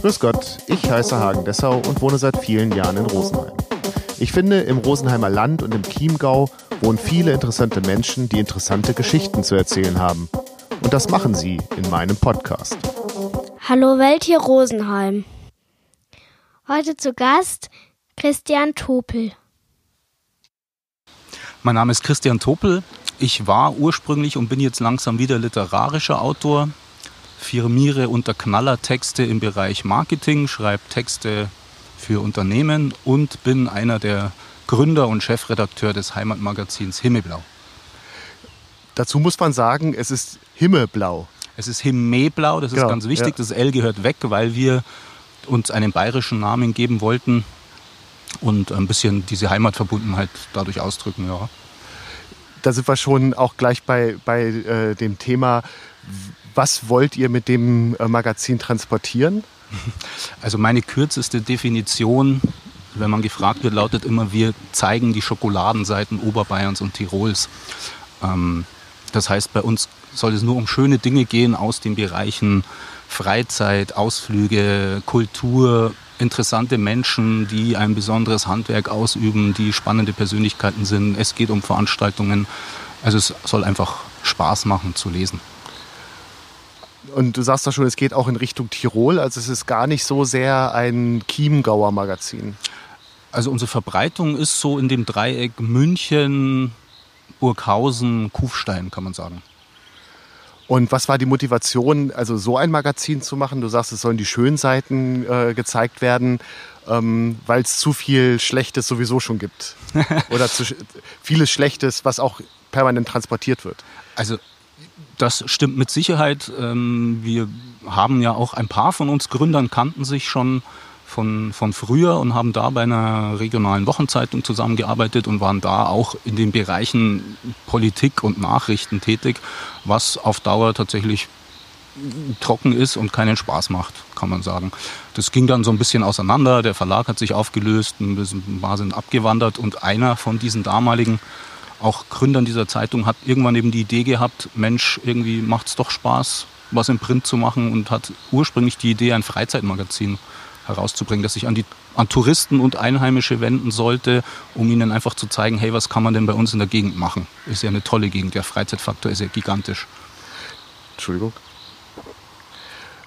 Grüß Gott, ich heiße Hagen Dessau und wohne seit vielen Jahren in Rosenheim. Ich finde, im Rosenheimer Land und im Chiemgau wohnen viele interessante Menschen, die interessante Geschichten zu erzählen haben. Und das machen sie in meinem Podcast. Hallo Welt hier Rosenheim. Heute zu Gast Christian Topel. Mein Name ist Christian Topel. Ich war ursprünglich und bin jetzt langsam wieder literarischer Autor. Firmiere unter Knallertexte im Bereich Marketing, schreibe Texte für Unternehmen und bin einer der Gründer und Chefredakteur des Heimatmagazins Himmelblau. Dazu muss man sagen, es ist Himmelblau. Es ist Himmelblau, das ist Genau, ganz wichtig. ja. Das L gehört weg, weil wir uns einen bayerischen Namen geben wollten und ein bisschen diese Heimatverbundenheit dadurch ausdrücken. Ja. Da sind wir schon auch gleich bei, bei äh, dem Thema, was wollt ihr mit dem äh, Magazin transportieren? Also meine kürzeste Definition, wenn man gefragt wird, lautet immer, wir zeigen die Schokoladenseiten Oberbayerns und Tirols. Ähm, das heißt, bei uns soll es nur um schöne Dinge gehen aus den Bereichen Freizeit, Ausflüge, Kultur, interessante Menschen, die ein besonderes Handwerk ausüben, die spannende Persönlichkeiten sind. Es geht um Veranstaltungen. Also es soll einfach Spaß machen zu lesen. Und du sagst doch schon, es geht auch in Richtung Tirol, also es ist gar nicht so sehr ein Chiemgauer Magazin. Also unsere Verbreitung ist so in dem Dreieck München, Burghausen, Kufstein, kann man sagen. Und was war die Motivation, also so ein Magazin zu machen? Du sagst, es sollen die schönen Seiten äh, gezeigt werden, ähm, weil es zu viel Schlechtes sowieso schon gibt. Oder zu, vieles Schlechtes, was auch permanent transportiert wird. Also das stimmt mit Sicherheit. Ähm, Wir haben ja auch ein paar von uns Gründern kannten sich schon von, von früher und haben da bei einer regionalen Wochenzeitung zusammengearbeitet und waren da auch in den Bereichen Politik und Nachrichten tätig, was auf Dauer tatsächlich trocken ist und keinen Spaß macht, kann man sagen. Das ging dann so ein bisschen auseinander. Der Verlag hat sich aufgelöst, ein bisschen paar sind abgewandert und einer von diesen damaligen auch Gründern dieser Zeitung hat irgendwann eben die Idee gehabt, Mensch, irgendwie macht es doch Spaß, was im Print zu machen und hat ursprünglich die Idee, ein Freizeitmagazin herauszubringen, das sich an, die, an Touristen und Einheimische wenden sollte, um ihnen einfach zu zeigen, hey, was kann man denn bei uns in der Gegend machen? Ist ja eine tolle Gegend, der Freizeitfaktor ist ja gigantisch. Entschuldigung.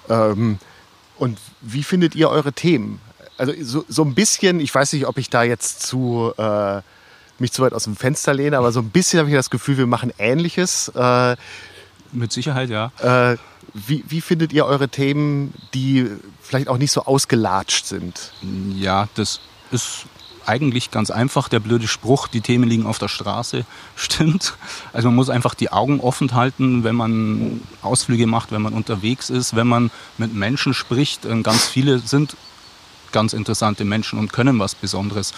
Ähm, und wie findet ihr eure Themen? Also so, so ein bisschen, ich weiß nicht, ob ich da jetzt zu, äh, mich zu weit aus dem Fenster lehne, aber so ein bisschen habe ich das Gefühl, wir machen Ähnliches. Äh, Mit Sicherheit, ja. äh, wie, wie findet ihr eure Themen, die vielleicht auch nicht so ausgelatscht sind? Ja, das ist eigentlich ganz einfach. Der blöde Spruch, die Themen liegen auf der Straße, stimmt. Also man muss einfach die Augen offen halten, wenn man Ausflüge macht, wenn man unterwegs ist, wenn man mit Menschen spricht. Ähm, Ganz viele sind ganz interessante Menschen und können was Besonderes.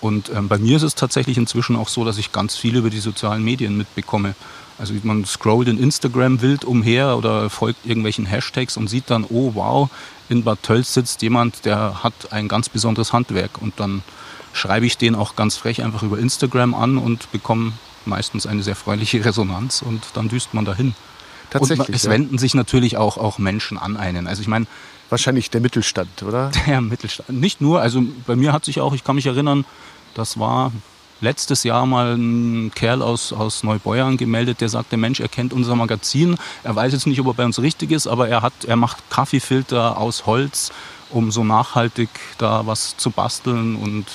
Und ähm, bei mir ist es tatsächlich inzwischen auch so, dass ich ganz viel über die sozialen Medien mitbekomme. Also man scrollt in Instagram wild umher oder folgt irgendwelchen Hashtags und sieht dann, oh wow, in Bad Tölz sitzt jemand, der hat ein ganz besonderes Handwerk. Und dann schreibe ich den auch ganz frech einfach über Instagram an und bekomme meistens eine sehr freundliche Resonanz und dann düst man dahin. Tatsächlich. und es ja. wenden sich natürlich auch, auch Menschen an einen. Also ich meine, Wahrscheinlich der Mittelstand, oder? der Mittelstand. Nicht nur, also bei mir hat sich auch, ich kann mich erinnern, das war letztes Jahr mal ein Kerl aus, aus Neubeuern gemeldet, der sagte, Mensch, er kennt unser Magazin. Er weiß jetzt nicht, ob er bei uns richtig ist, aber er, hat, er macht Kaffeefilter aus Holz, um so nachhaltig da was zu basteln. Und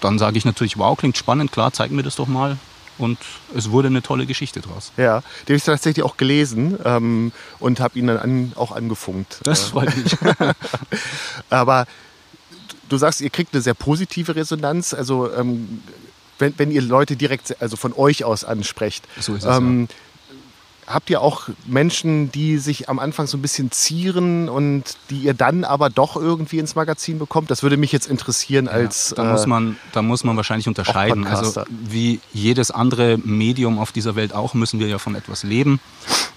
dann sage ich natürlich, wow, klingt spannend, klar, zeig mir das doch mal. Und es wurde eine tolle Geschichte draus. Ja, den habe ich tatsächlich auch gelesen ähm, und habe ihn dann an, auch angefunkt. Das Äh, freut mich. Aber du sagst, ihr kriegt eine sehr positive Resonanz. Also ähm, wenn, wenn ihr Leute direkt, also von euch aus ansprecht, So ist es, ähm, habt ihr auch Menschen, die sich am Anfang so ein bisschen zieren und die ihr dann aber doch irgendwie ins Magazin bekommt? Das würde mich jetzt interessieren als. da, muss äh, man, da muss man wahrscheinlich unterscheiden. Also wie jedes andere Medium auf dieser Welt auch, müssen wir ja von etwas leben.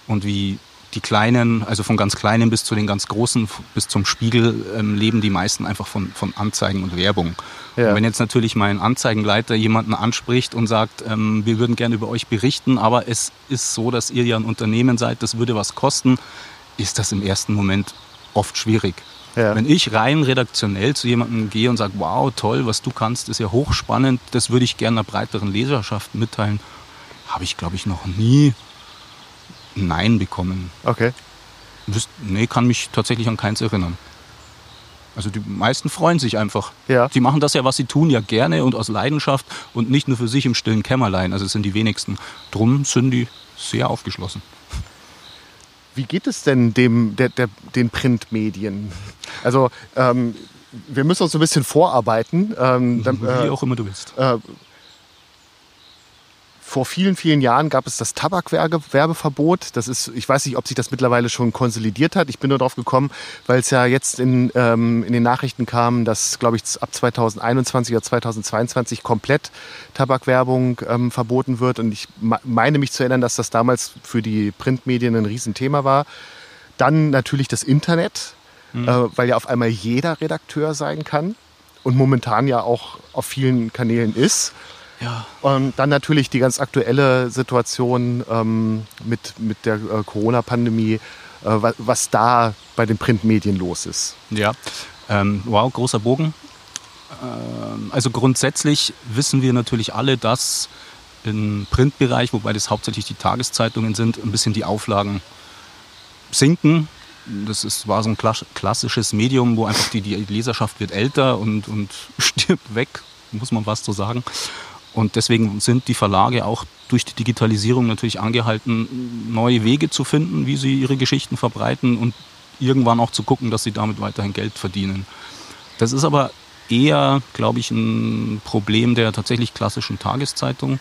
Und wie die Kleinen, also von ganz Kleinen bis zu den ganz Großen, bis zum Spiegel, ähm, leben die meisten einfach von, von Anzeigen und Werbung. Ja. Und wenn jetzt natürlich mein Anzeigenleiter jemanden anspricht und sagt, ähm, wir würden gerne über euch berichten, aber es ist so, dass ihr ja ein Unternehmen seid, das würde was kosten, ist das im ersten Moment oft schwierig. Ja. Wenn ich rein redaktionell zu jemandem gehe und sage, wow, toll, was du kannst, ist ja hochspannend, das würde ich gerne einer breiteren Leserschaft mitteilen, habe ich, glaube ich, noch nie Nein bekommen. Okay. Nee, kann mich tatsächlich an keins erinnern. Also die meisten freuen sich einfach. Ja. Die machen das ja, was sie tun, ja gerne und aus Leidenschaft und nicht nur für sich im stillen Kämmerlein. Also es sind die wenigsten. Drum sind die sehr aufgeschlossen. Wie geht es denn dem, der, der, den Printmedien? Also ähm, wir müssen uns so ein bisschen vorarbeiten. Ähm, dann, äh, Wie auch immer du willst. Äh, vor vielen, vielen Jahren gab es das Tabakwerbeverbot. Das ist, ich weiß nicht, ob sich das mittlerweile schon konsolidiert hat. Ich bin nur darauf gekommen, weil es ja jetzt in, ähm, in den Nachrichten kam, dass, glaube ich, ab 2021 oder 2022 komplett Tabakwerbung ähm, verboten wird. Und ich meine mich zu erinnern, dass das damals für die Printmedien ein Riesenthema war. Dann natürlich das Internet, mhm. äh, weil ja auf einmal jeder Redakteur sein kann und momentan ja auch auf vielen Kanälen ist. Ja. Und dann natürlich die ganz aktuelle Situation ähm, mit, mit der äh, Corona-Pandemie, äh, was, was, da bei den Printmedien los ist. Ja, ähm, wow, großer Bogen. Ähm, also grundsätzlich wissen wir natürlich alle, dass im Printbereich, wobei das hauptsächlich die Tageszeitungen sind, ein bisschen die Auflagen sinken. Das ist, war so ein klassisches Medium, wo einfach die, die Leserschaft wird älter und, und stirbt weg, muss man was so sagen. Und deswegen sind die Verlage auch durch die Digitalisierung natürlich angehalten, neue Wege zu finden, wie sie ihre Geschichten verbreiten und irgendwann auch zu gucken, dass sie damit weiterhin Geld verdienen. Das ist aber eher, glaube ich, ein Problem der tatsächlich klassischen Tageszeitung.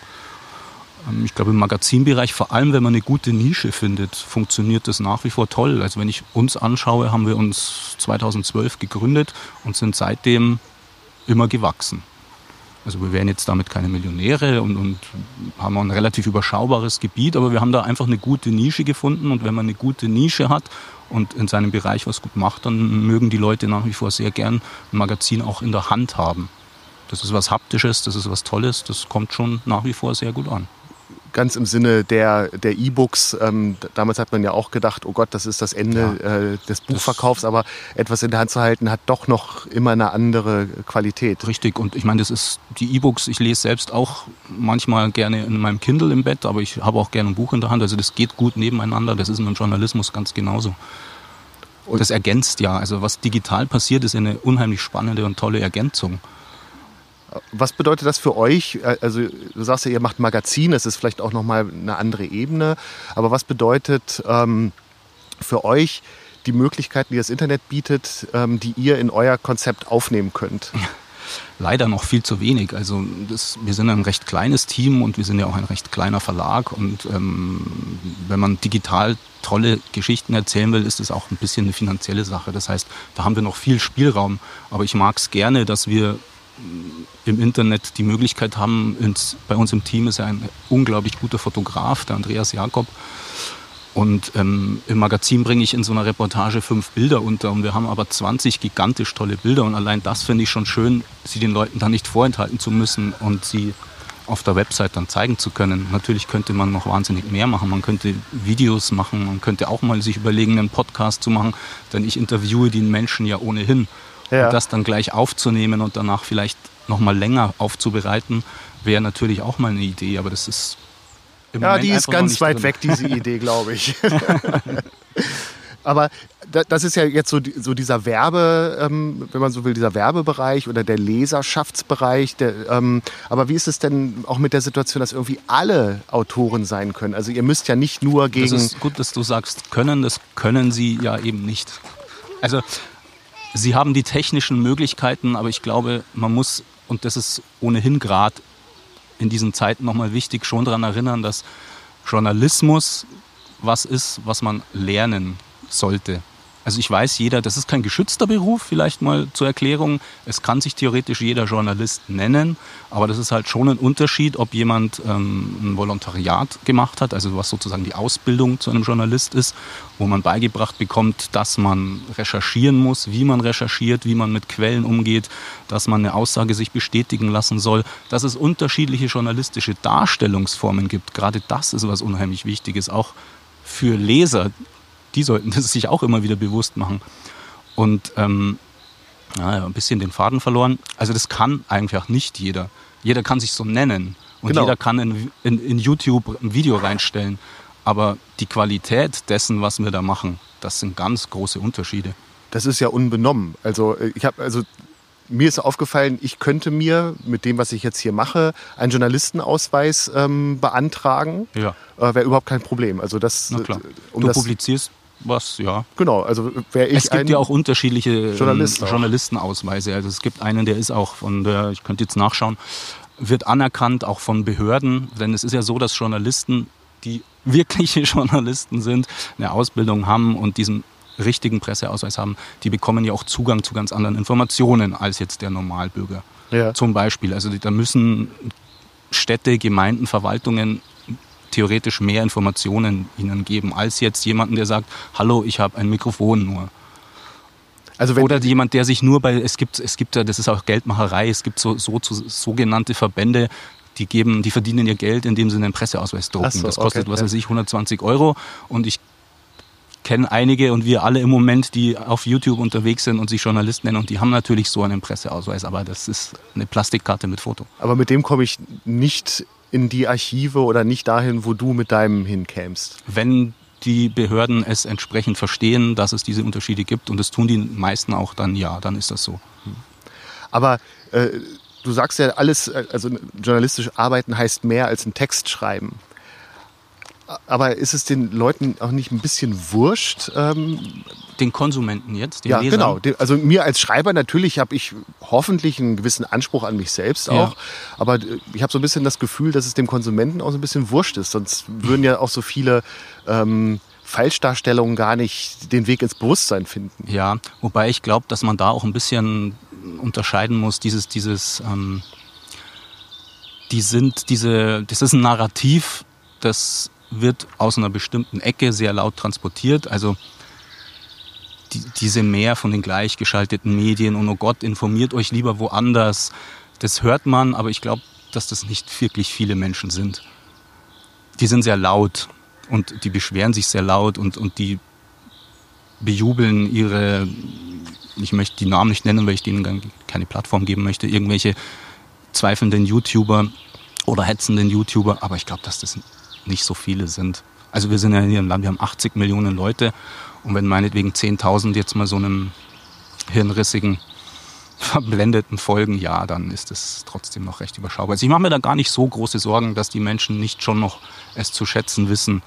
Ähm, ich glaube, im Magazinbereich, vor allem wenn man eine gute Nische findet, funktioniert das nach wie vor toll. Also wenn ich uns anschaue, haben wir uns 2012 gegründet und sind seitdem immer gewachsen. Also wir wären jetzt damit keine Millionäre und, und haben ein relativ überschaubares Gebiet, aber wir haben da einfach eine gute Nische gefunden und wenn man eine gute Nische hat und in seinem Bereich was gut macht, dann mögen die Leute nach wie vor sehr gern ein Magazin auch in der Hand haben. Das ist was Haptisches, das ist was Tolles, das kommt schon nach wie vor sehr gut an ganz im Sinne der der E-Books. Ähm, damals hat man ja auch gedacht, oh Gott, das ist das Ende ja. äh, des Buchverkaufs, aber etwas in der Hand zu halten hat doch noch immer eine andere Qualität. Richtig, und ich meine, das ist die E-Books. Ich lese selbst auch manchmal gerne in meinem Kindle im Bett, aber ich habe auch gerne ein Buch in der Hand. Also das geht gut nebeneinander. Das ist im Journalismus ganz genauso. Und das ergänzt ja. Also was digital passiert, ist eine unheimlich spannende und tolle Ergänzung. Was bedeutet das für euch? Also du sagst ja, ihr macht Magazin, das ist vielleicht auch nochmal eine andere Ebene. Aber was bedeutet ähm, für euch die Möglichkeiten, die das Internet bietet, ähm, die ihr in euer Konzept aufnehmen könnt? Leider noch viel zu wenig. Also das, wir sind ein recht kleines Team und wir sind ja auch ein recht kleiner Verlag. Und ähm, wenn man digital tolle Geschichten erzählen will, ist es auch ein bisschen eine finanzielle Sache. Das heißt, da haben wir noch viel Spielraum. Aber ich mag es gerne, dass wir im Internet die Möglichkeit haben, ins, bei uns im Team ist ein unglaublich guter Fotograf, der Andreas Jakob. Und ähm, im Magazin bringe ich in so einer Reportage fünf Bilder unter und wir haben aber 20 gigantisch tolle Bilder und allein das finde ich schon schön, sie den Leuten dann nicht vorenthalten zu müssen und sie auf der Website dann zeigen zu können. Natürlich könnte man noch wahnsinnig mehr machen. Man könnte Videos machen, man könnte auch mal sich überlegen, einen Podcast zu machen, denn ich interviewe den Menschen ja ohnehin. Ja. Und das dann gleich aufzunehmen und danach vielleicht noch mal länger aufzubereiten, wäre natürlich auch mal eine Idee. Aber das ist im ja, Moment die ist ganz weit drin. weg, diese Idee, glaube ich. Aber das ist ja jetzt so, so dieser Werbe, ähm, wenn man so will, dieser Werbebereich oder der Leserschaftsbereich. Der, ähm, aber wie ist es denn auch mit der Situation, dass irgendwie alle Autoren sein können? Also ihr müsst ja nicht nur gegen... Das ist gut, dass du sagst können, das können sie ja eben nicht. Also Sie haben die technischen Möglichkeiten, aber ich glaube, man muss, und das ist ohnehin gerade in diesen Zeiten nochmal wichtig, schon daran erinnern, dass Journalismus was ist, was man lernen sollte. Also ich weiß, jeder, das ist kein geschützter Beruf, vielleicht mal zur Erklärung. Es kann sich theoretisch jeder Journalist nennen, aber das ist halt schon ein Unterschied, ob jemand ähm, ein Volontariat gemacht hat, also was sozusagen die Ausbildung zu einem Journalist ist, wo man beigebracht bekommt, dass man recherchieren muss, wie man recherchiert, wie man mit Quellen umgeht, dass man eine Aussage sich bestätigen lassen soll, dass es unterschiedliche journalistische Darstellungsformen gibt. Gerade das ist was unheimlich Wichtiges, auch für Leser, die sollten das sich auch immer wieder bewusst machen. und ähm, ja, ein bisschen den Faden verloren. Also das kann einfach nicht jeder. Jeder kann sich so nennen und genau. jeder kann in, in, in YouTube ein Video reinstellen. Aber die Qualität dessen, was wir da machen, das sind ganz große Unterschiede. Das ist ja unbenommen. Also äh, ich habe also mir ist aufgefallen, ich könnte mir mit dem, was ich jetzt hier mache, einen Journalistenausweis ähm, beantragen. Ja. Äh, Wäre überhaupt kein Problem. Also das, Na klar. Um du das, publizierst was, ja. Genau, also wäre ich. Es gibt ja auch unterschiedliche ähm, Journalist Journalistenausweise. Also es gibt einen, der ist auch von der, ich könnte jetzt nachschauen, wird anerkannt auch von Behörden, denn es ist ja so, dass Journalisten, die wirkliche Journalisten sind, eine Ausbildung haben und diesen richtigen Presseausweis haben, die bekommen ja auch Zugang zu ganz anderen Informationen als jetzt der Normalbürger. Ja. Zum Beispiel, also da müssen Städte, Gemeinden, Verwaltungen theoretisch mehr Informationen ihnen geben, als jetzt jemanden, der sagt, hallo, ich habe ein Mikrofon nur. Also Oder jemand, der sich nur bei, es gibt, es gibt ja, das ist auch Geldmacherei, es gibt so, so, so sogenannte Verbände, die geben, die verdienen ihr Geld, indem sie einen Presseausweis drucken. So, das kostet, okay, was weiß ich, 120 Euro. Und ich kenne einige und wir alle im Moment, die auf YouTube unterwegs sind und sich Journalisten nennen und die haben natürlich so einen Presseausweis, aber das ist eine Plastikkarte mit Foto. Aber mit dem komme ich nicht in die Archive oder nicht dahin, wo du mit deinem hinkämst? Wenn die Behörden es entsprechend verstehen, dass es diese Unterschiede gibt und das tun die meisten auch, dann ja, dann ist das so. Aber äh, du sagst ja alles, äh, also journalistisch arbeiten heißt mehr als einen Text schreiben aber ist es den Leuten auch nicht ein bisschen wurscht? Ähm den Konsumenten jetzt, den ja, Lesern? genau. Also mir als Schreiber natürlich habe ich hoffentlich einen gewissen Anspruch an mich selbst auch. Ja. Aber äh, ich habe so ein bisschen das Gefühl, dass es dem Konsumenten auch so ein bisschen wurscht ist. Sonst würden ja auch so viele ähm, Falschdarstellungen gar nicht den Weg ins Bewusstsein finden. Ja, wobei ich glaube, dass man da auch ein bisschen unterscheiden muss. Dieses, dieses, ähm, die sind diese, das ist ein Narrativ, das wird aus einer bestimmten Ecke sehr laut transportiert. Also die, diese mehr von den gleichgeschalteten Medien und oh Gott, informiert euch lieber woanders. Das hört man, aber ich glaube, dass das nicht wirklich viele Menschen sind. Die sind sehr laut und die beschweren sich sehr laut und, und die bejubeln ihre, ich möchte die Namen nicht nennen, weil ich denen keine Plattform geben möchte, irgendwelche zweifelnden YouTuber oder hetzenden YouTuber, aber ich glaube, dass das nicht so viele sind. Also wir sind ja hier im Land, wir haben 80 Millionen Leute und wenn meinetwegen 10.000 jetzt mal so einem hirnrissigen, verblendeten folgen, ja, dann ist es trotzdem noch recht überschaubar. Also ich mache mir da gar nicht so große Sorgen, dass die Menschen nicht schon noch es zu schätzen wissen,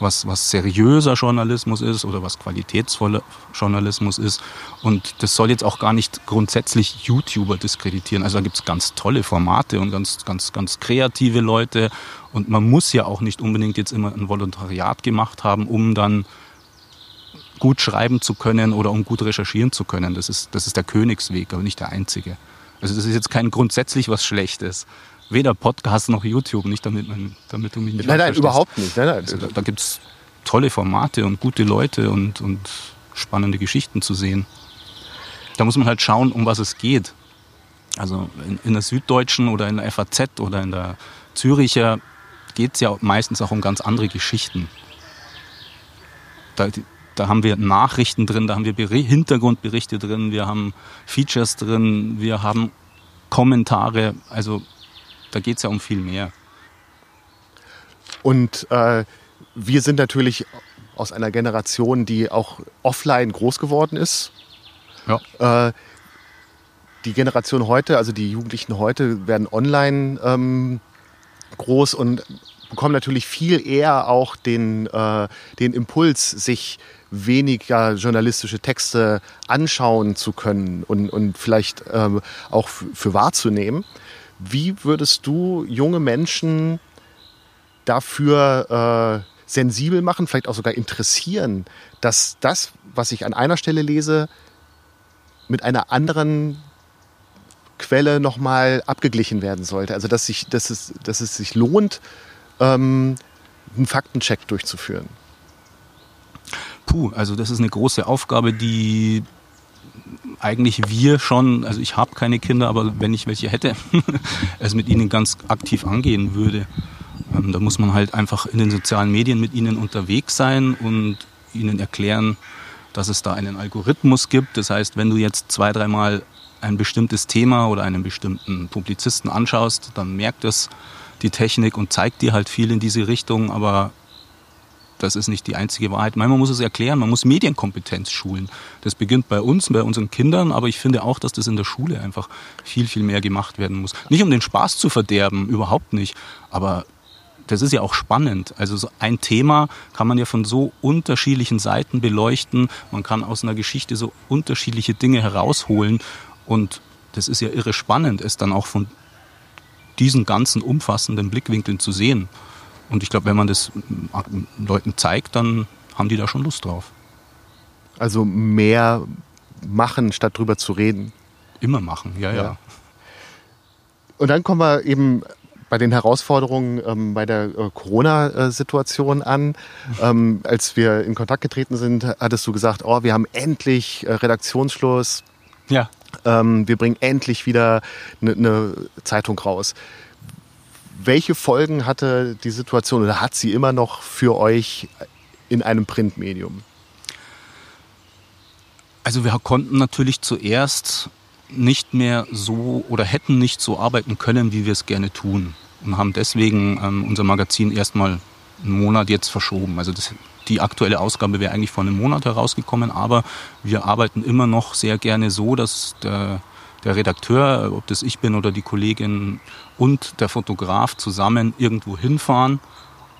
was, was seriöser Journalismus ist oder was qualitätsvoller Journalismus ist. Und das soll jetzt auch gar nicht grundsätzlich YouTuber diskreditieren. Also da gibt es ganz tolle Formate und ganz, ganz, ganz kreative Leute. Und man muss ja auch nicht unbedingt jetzt immer ein Volontariat gemacht haben, um dann gut schreiben zu können oder um gut recherchieren zu können. Das ist, das ist der Königsweg, aber nicht der einzige. Also das ist jetzt kein grundsätzlich was Schlechtes weder Podcast noch YouTube, nicht damit, man, damit du mich nicht Nein, nein, überhaupt nicht. Nein, nein. Also da da gibt es tolle Formate und gute Leute und, und spannende Geschichten zu sehen. Da muss man halt schauen, um was es geht. Also in, in der Süddeutschen oder in der FAZ oder in der Züricher geht es ja meistens auch um ganz andere Geschichten. Da, da haben wir Nachrichten drin, da haben wir Hintergrundberichte drin, wir haben Features drin, wir haben Kommentare. Also da geht es ja um viel mehr. Und äh, wir sind natürlich aus einer Generation, die auch offline groß geworden ist. Ja. Äh, die Generation heute, also die Jugendlichen heute, werden online ähm, groß und bekommen natürlich viel eher auch den, äh, den Impuls, sich weniger journalistische Texte anschauen zu können und, und vielleicht ähm, auch für wahrzunehmen. Wie würdest du junge Menschen dafür äh, sensibel machen, vielleicht auch sogar interessieren, dass das, was ich an einer Stelle lese, mit einer anderen Quelle nochmal abgeglichen werden sollte? Also dass, sich, dass, es, dass es sich lohnt, ähm, einen Faktencheck durchzuführen. Puh, also das ist eine große Aufgabe, die eigentlich wir schon, also ich habe keine Kinder, aber wenn ich welche hätte, es mit ihnen ganz aktiv angehen würde. Ähm, da muss man halt einfach in den sozialen Medien mit ihnen unterwegs sein und ihnen erklären, dass es da einen Algorithmus gibt. Das heißt, wenn du jetzt zwei, dreimal ein bestimmtes Thema oder einen bestimmten Publizisten anschaust, dann merkt es die Technik und zeigt dir halt viel in diese Richtung, aber das ist nicht die einzige Wahrheit. Man muss es erklären, man muss Medienkompetenz schulen. Das beginnt bei uns, bei unseren Kindern, aber ich finde auch, dass das in der Schule einfach viel, viel mehr gemacht werden muss. Nicht um den Spaß zu verderben, überhaupt nicht, aber das ist ja auch spannend. Also so ein Thema kann man ja von so unterschiedlichen Seiten beleuchten. Man kann aus einer Geschichte so unterschiedliche Dinge herausholen. Und das ist ja irre spannend, es dann auch von diesen ganzen umfassenden Blickwinkeln zu sehen. Und ich glaube, wenn man das Leuten zeigt, dann haben die da schon Lust drauf. Also mehr machen, statt drüber zu reden. Immer machen, ja, ja. ja. Und dann kommen wir eben bei den Herausforderungen ähm, bei der äh, Corona-Situation an. Ähm, als wir in Kontakt getreten sind, hattest du gesagt, oh, wir haben endlich äh, Redaktionsschluss. Ja. Ähm, wir bringen endlich wieder eine ne Zeitung raus. Welche Folgen hatte die Situation oder hat sie immer noch für euch in einem Printmedium? Also wir konnten natürlich zuerst nicht mehr so oder hätten nicht so arbeiten können, wie wir es gerne tun. Und haben deswegen ähm, unser Magazin erstmal einen Monat jetzt verschoben. Also das, die aktuelle Ausgabe wäre eigentlich vor einem Monat herausgekommen, aber wir arbeiten immer noch sehr gerne so, dass der, der Redakteur, ob das ich bin oder die Kollegin und der Fotograf zusammen irgendwo hinfahren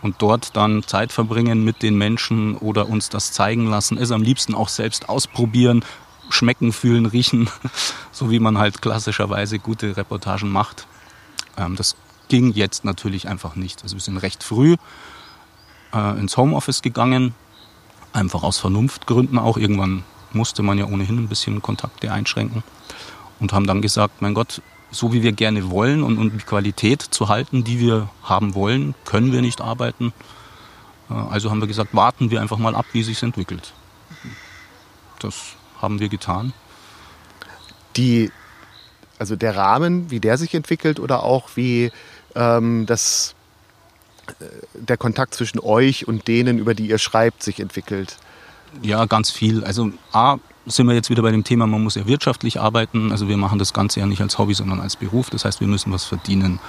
und dort dann Zeit verbringen mit den Menschen oder uns das zeigen lassen, es am liebsten auch selbst ausprobieren, schmecken, fühlen, riechen, so wie man halt klassischerweise gute Reportagen macht. Ähm, das ging jetzt natürlich einfach nicht. Also wir sind recht früh äh, ins Homeoffice gegangen, einfach aus Vernunftgründen auch. Irgendwann musste man ja ohnehin ein bisschen Kontakte einschränken und haben dann gesagt, mein Gott, so wie wir gerne wollen und um die Qualität zu halten, die wir haben wollen, können wir nicht arbeiten. Äh, also haben wir gesagt, warten wir einfach mal ab, wie sich entwickelt. Das haben wir getan. Die, also der Rahmen, wie der sich entwickelt oder auch wie ähm, das, äh, der Kontakt zwischen euch und denen, über die ihr schreibt, sich entwickelt? Ja, ganz viel. Also A, sind wir jetzt wieder bei dem Thema, man muss ja wirtschaftlich arbeiten. Also wir machen das Ganze ja nicht als Hobby, sondern als Beruf. Das heißt, wir müssen was verdienen.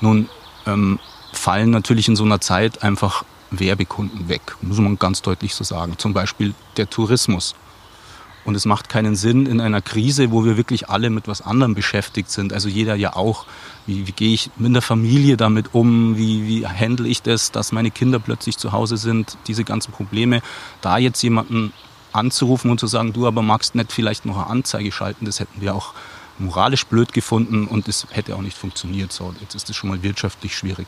Nun ähm, fallen natürlich in so einer Zeit einfach Werbekunden weg, muss man ganz deutlich so sagen. Zum Beispiel der Tourismus. Und es macht keinen Sinn in einer Krise, wo wir wirklich alle mit was anderem beschäftigt sind. Also jeder ja auch. Wie, wie gehe ich mit der Familie damit um? Wie, wie handle ich das, dass meine Kinder plötzlich zu Hause sind? Diese ganzen Probleme. Da jetzt jemanden anzurufen und zu sagen, du aber magst nicht vielleicht noch eine Anzeige schalten, das hätten wir auch moralisch blöd gefunden und das hätte auch nicht funktioniert. So, jetzt ist das schon mal wirtschaftlich schwierig.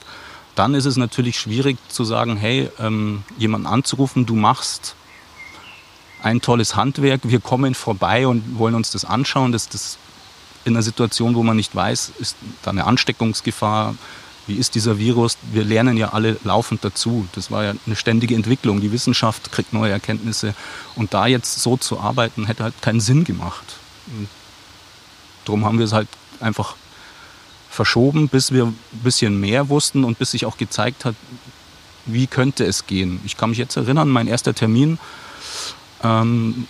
Dann ist es natürlich schwierig zu sagen, hey, ähm, jemanden anzurufen, du machst ein tolles Handwerk, wir kommen vorbei und wollen uns das anschauen. Das, das in einer Situation, wo man nicht weiß, ist da eine Ansteckungsgefahr, wie ist dieser Virus? Wir lernen ja alle laufend dazu. Das war ja eine ständige Entwicklung. Die Wissenschaft kriegt neue Erkenntnisse. Und da jetzt so zu arbeiten, hätte halt keinen Sinn gemacht. Darum haben wir es halt einfach verschoben, bis wir ein bisschen mehr wussten und bis sich auch gezeigt hat, wie könnte es gehen. Ich kann mich jetzt erinnern, mein erster Termin ähm,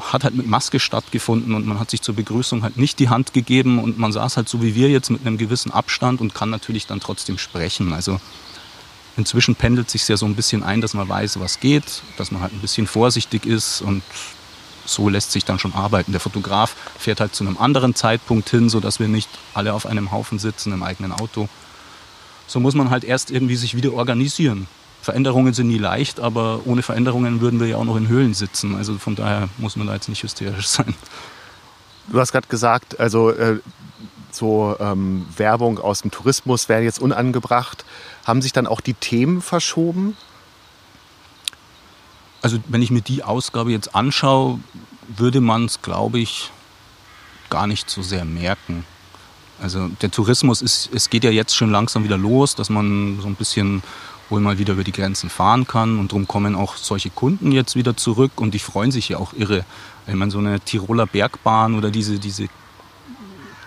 hat halt mit Maske stattgefunden und man hat sich zur Begrüßung halt nicht die Hand gegeben und man saß halt so wie wir jetzt mit einem gewissen Abstand und kann natürlich dann trotzdem sprechen. Also inzwischen pendelt sich ja so ein bisschen ein, dass man weiß, was geht, dass man halt ein bisschen vorsichtig ist und so lässt sich dann schon arbeiten. Der Fotograf fährt halt zu einem anderen Zeitpunkt hin, sodass wir nicht alle auf einem Haufen sitzen im eigenen Auto. So muss man halt erst irgendwie sich wieder organisieren. Veränderungen sind nie leicht, aber ohne Veränderungen würden wir ja auch noch in Höhlen sitzen. Also von daher muss man da jetzt nicht hysterisch sein. Du hast gerade gesagt, also äh, so ähm, Werbung aus dem Tourismus wäre jetzt unangebracht. Haben sich dann auch die Themen verschoben? Also wenn ich mir die Ausgabe jetzt anschaue, würde man es, glaube ich, gar nicht so sehr merken. Also der Tourismus ist, es geht ja jetzt schon langsam wieder los, dass man so ein bisschen wohl mal wieder über die Grenzen fahren kann. Und darum kommen auch solche Kunden jetzt wieder zurück und die freuen sich ja auch irre. Wenn man so eine Tiroler Bergbahn oder diese, diese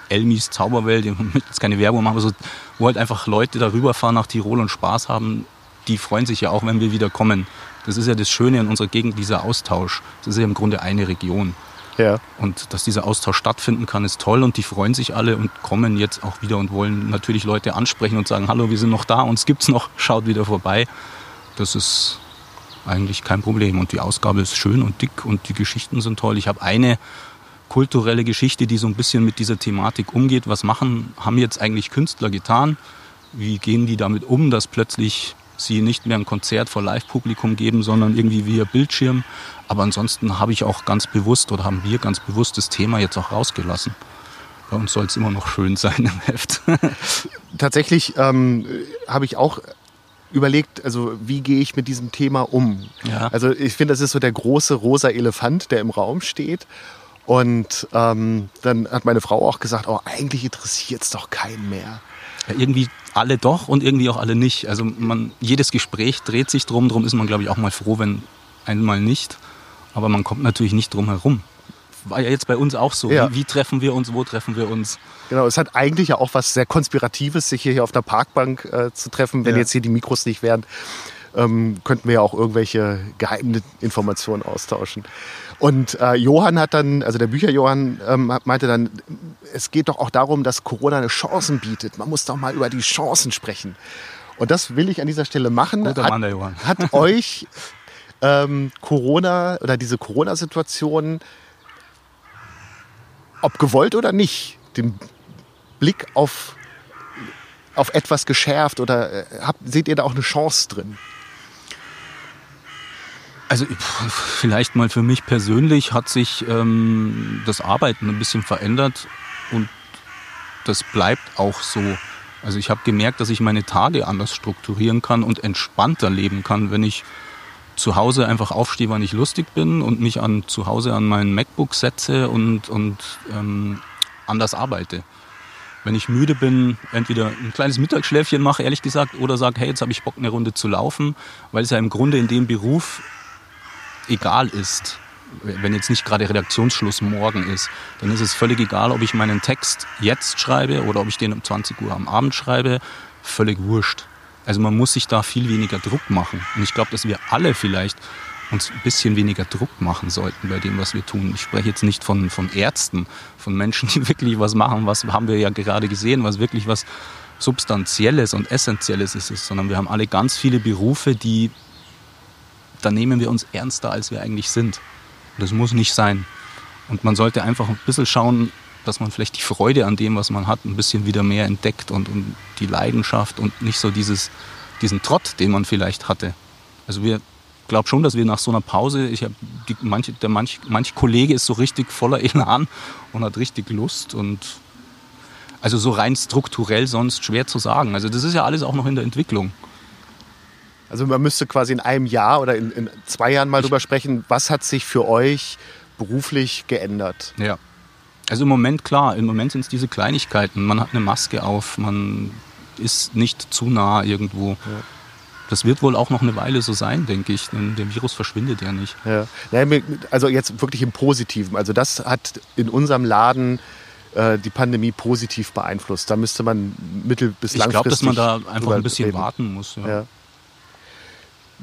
Elmis Zauberwelt, ich möchte jetzt keine Werbung machen, aber so, wo halt einfach Leute darüber fahren nach Tirol und Spaß haben, die freuen sich ja auch, wenn wir wieder kommen. Das ist ja das Schöne in unserer Gegend, dieser Austausch. Das ist ja im Grunde eine Region. Ja. Und dass dieser Austausch stattfinden kann, ist toll und die freuen sich alle und kommen jetzt auch wieder und wollen natürlich Leute ansprechen und sagen, hallo, wir sind noch da, uns gibt's noch, schaut wieder vorbei. Das ist eigentlich kein Problem. Und die Ausgabe ist schön und dick und die Geschichten sind toll. Ich habe eine kulturelle Geschichte, die so ein bisschen mit dieser Thematik umgeht. Was machen, haben jetzt eigentlich Künstler getan? Wie gehen die damit um, dass plötzlich sie nicht mehr ein Konzert vor Live-Publikum geben, sondern irgendwie via Bildschirm? Aber ansonsten habe ich auch ganz bewusst oder haben wir ganz bewusst das Thema jetzt auch rausgelassen. Bei uns soll es immer noch schön sein im Heft. Tatsächlich ähm, habe ich auch überlegt, also wie gehe ich mit diesem Thema um? Ja. Also ich finde, das ist so der große rosa Elefant, der im Raum steht. Und ähm, dann hat meine Frau auch gesagt, oh, eigentlich interessiert es doch keinen mehr. Irgendwie alle doch und irgendwie auch alle nicht. Also man, jedes Gespräch dreht sich drum, drum ist man, glaube ich, auch mal froh, wenn einmal nicht. Aber man kommt natürlich nicht drum herum. War ja jetzt bei uns auch so. Ja. Wie, wie treffen wir uns, wo treffen wir uns? Genau, es hat eigentlich ja auch was sehr Konspiratives, sich hier auf der Parkbank äh, zu treffen. Wenn Ja. jetzt hier die Mikros nicht wären, ähm, könnten wir ja auch irgendwelche geheimen Informationen austauschen. Und äh, Johann hat dann, also der Bücher-Johann ähm, meinte dann, es geht doch auch darum, dass Corona eine Chancen bietet. Man muss doch mal über die Chancen sprechen. Und das will ich an dieser Stelle machen. Guter hat, Mann, der Johann. hat euch ähm, Corona oder diese Corona-Situation, ob gewollt oder nicht, den Blick auf, auf etwas geschärft oder äh, habt, seht ihr da auch eine Chance drin? Also vielleicht mal für mich persönlich hat sich ähm, das Arbeiten ein bisschen verändert und das bleibt auch so. Also ich habe gemerkt, dass ich meine Tage anders strukturieren kann und entspannter leben kann, wenn ich zu Hause einfach aufstehe, wann ich lustig bin und mich an, zu Hause an mein MacBook setze und, und ähm, anders arbeite. Wenn ich müde bin, entweder ein kleines Mittagsschläfchen mache, ehrlich gesagt, oder sage, hey, jetzt habe ich Bock, eine Runde zu laufen, weil es ja im Grunde in dem Beruf egal ist, wenn jetzt nicht gerade Redaktionsschluss morgen ist, dann ist es völlig egal, ob ich meinen Text jetzt schreibe oder ob ich den um 20 Uhr am Abend schreibe, völlig wurscht. Also man muss sich da viel weniger Druck machen. Und ich glaube, dass wir alle vielleicht uns ein bisschen weniger Druck machen sollten bei dem, was wir tun. Ich spreche jetzt nicht von, von Ärzten, von Menschen, die wirklich was machen, was haben wir ja gerade gesehen, was wirklich was Substanzielles und Essentielles ist, sondern wir haben alle ganz viele Berufe, die da nehmen wir uns ernster, als wir eigentlich sind. Das muss nicht sein. Und man sollte einfach ein bisschen schauen, dass man vielleicht die Freude an dem, was man hat, ein bisschen wieder mehr entdeckt und, und die Leidenschaft und nicht so dieses, diesen Trott, den man vielleicht hatte. Also wir glaube schon, dass wir nach so einer Pause, ich habe manche, der manch, manch Kollege ist so richtig voller Elan und hat richtig Lust und also so rein strukturell sonst schwer zu sagen. Also das ist ja alles auch noch in der Entwicklung. Also man müsste quasi in einem Jahr oder in, in zwei Jahren mal drüber sprechen, was hat sich für euch beruflich geändert? Ja. Also im Moment klar, im Moment sind es diese Kleinigkeiten. Man hat eine Maske auf, man ist nicht zu nah irgendwo. Das wird wohl auch noch eine Weile so sein, denke ich, denn der Virus verschwindet ja nicht. Ja. Also jetzt wirklich im Positiven. Also das hat in unserem Laden äh, die Pandemie positiv beeinflusst. Da müsste man mittel- bis Ich langfristig glaube, dass man da einfach ein bisschen reden. warten muss. Ja.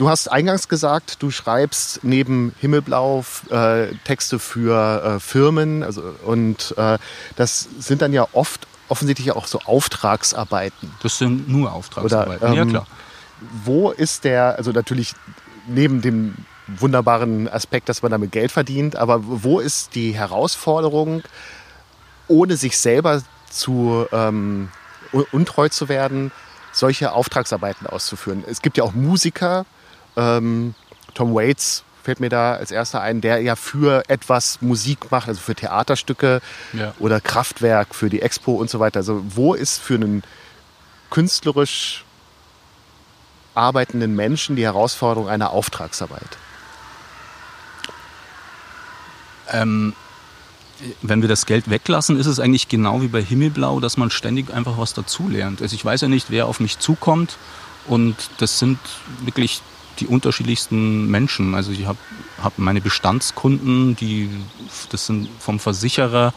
Ja. Du hast eingangs gesagt, du schreibst neben Himmelblau äh, Texte für äh, Firmen also, und äh, das sind dann ja oft offensichtlich auch so Auftragsarbeiten. Das sind nur Auftragsarbeiten. Oder, ja, ähm, klar. Wo ist der, also natürlich neben dem wunderbaren Aspekt, dass man damit Geld verdient, aber wo ist die Herausforderung, ohne sich selber zu ähm, un- untreu zu werden, solche Auftragsarbeiten auszuführen? Es gibt ja auch Musiker, ähm, Tom Waits fällt mir da als erster ein, der ja für etwas Musik macht, also für Theaterstücke Ja. oder Kraftwerk für die Expo und so weiter. Also wo ist für einen künstlerisch arbeitenden Menschen die Herausforderung einer Auftragsarbeit? Ähm, wenn wir das Geld weglassen, ist es eigentlich genau wie bei Himmelblau, dass man ständig einfach was dazulernt. Also ich weiß ja nicht, wer auf mich zukommt und das sind wirklich die unterschiedlichsten Menschen. Also ich habe hab meine Bestandskunden, die, das sind vom Versicherer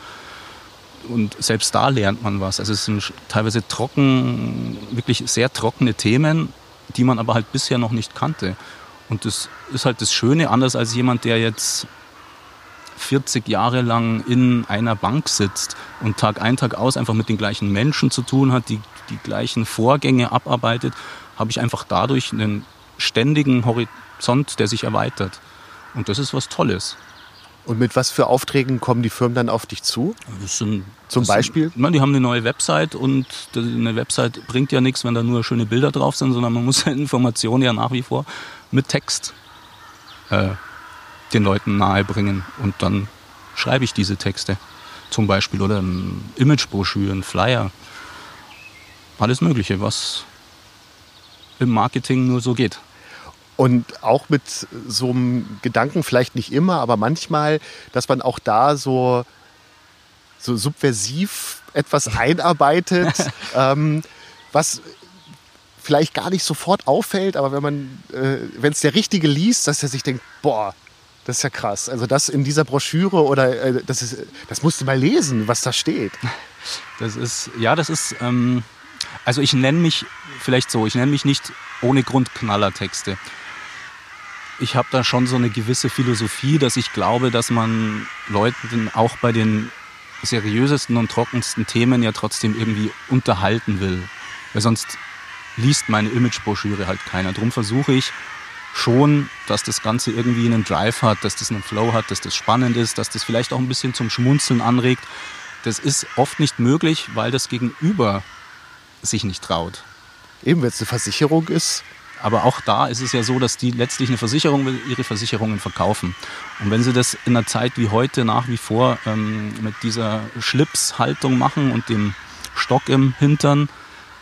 und selbst da lernt man was. Also es sind teilweise trocken, wirklich sehr trockene Themen, die man aber halt bisher noch nicht kannte. Und das ist halt das Schöne, anders als jemand, der jetzt 40 Jahre lang in einer Bank sitzt und Tag ein, Tag aus einfach mit den gleichen Menschen zu tun hat, die die gleichen Vorgänge abarbeitet, habe ich einfach dadurch einen ständigen Horizont, der sich erweitert. Und das ist was Tolles. Und mit was für Aufträgen kommen die Firmen dann auf dich zu? Sind, Zum Beispiel? Sind, die haben eine neue Website und eine Website bringt ja nichts, wenn da nur schöne Bilder drauf sind, sondern man muss Informationen ja nach wie vor mit Text äh, den Leuten nahebringen. Und dann schreibe ich diese Texte zum Beispiel oder Imagebroschüren, Flyer, alles Mögliche, was im Marketing nur so geht. Und auch mit so einem Gedanken, vielleicht nicht immer, aber manchmal, dass man auch da so, so subversiv etwas einarbeitet, ähm, was vielleicht gar nicht sofort auffällt, aber wenn man, äh, wenn es der Richtige liest, dass er sich denkt, boah, das ist ja krass. Also das in dieser Broschüre oder äh, das ist, das musst du mal lesen, was da steht. Das ist, ja, das ist, ähm, also ich nenne mich vielleicht so, ich nenne mich nicht ohne Grund Knallertexte ich habe da schon so eine gewisse Philosophie, dass ich glaube, dass man Leuten auch bei den seriösesten und trockensten Themen ja trotzdem irgendwie unterhalten will. Weil sonst liest meine Imagebroschüre halt keiner. Darum versuche ich schon, dass das Ganze irgendwie einen Drive hat, dass das einen Flow hat, dass das spannend ist, dass das vielleicht auch ein bisschen zum Schmunzeln anregt. Das ist oft nicht möglich, weil das Gegenüber sich nicht traut. Eben, wenn es eine Versicherung ist, aber auch da ist es ja so, dass die letztlich eine Versicherung will, ihre Versicherungen verkaufen. Und wenn sie das in einer Zeit wie heute nach wie vor ähm, mit dieser Schlipshaltung machen und dem Stock im Hintern,